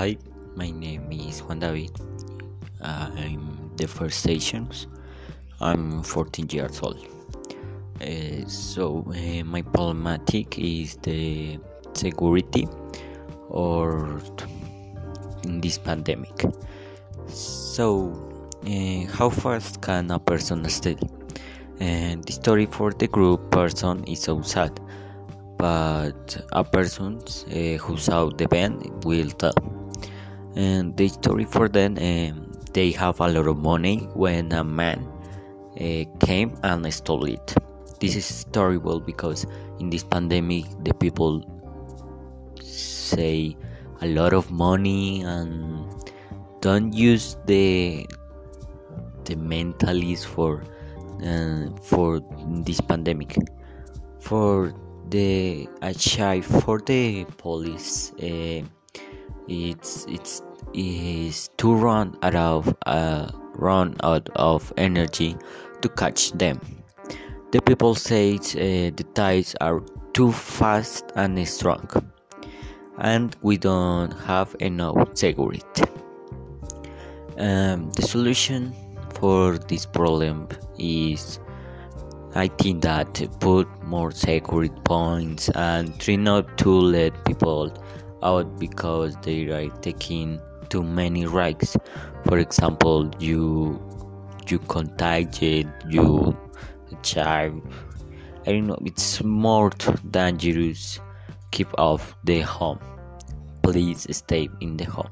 Hi, my name is Juan David. I'm the first stations. I'm 14 years old. Uh, so uh, my problematic is the security or in this pandemic. So uh, how fast can a person stay? And the story for the group person is so sad, but a person who saw the band will tell and the story for them um, they have a lot of money when a man uh, came and stole it. This is terrible because in this pandemic the people say a lot of money and don't use the the mentalities for uh, for this pandemic. For the achieve for the police uh, it's it's is to run out of uh, run out of energy to catch them. The people say uh, the tides are too fast and strong, and we don't have enough security. Um, the solution for this problem is I think that put more security points and try not to let people out because they are taking too many risks. For example, you you contagiate you child. I don't know. It's more dangerous. Keep off the home. Please stay in the home.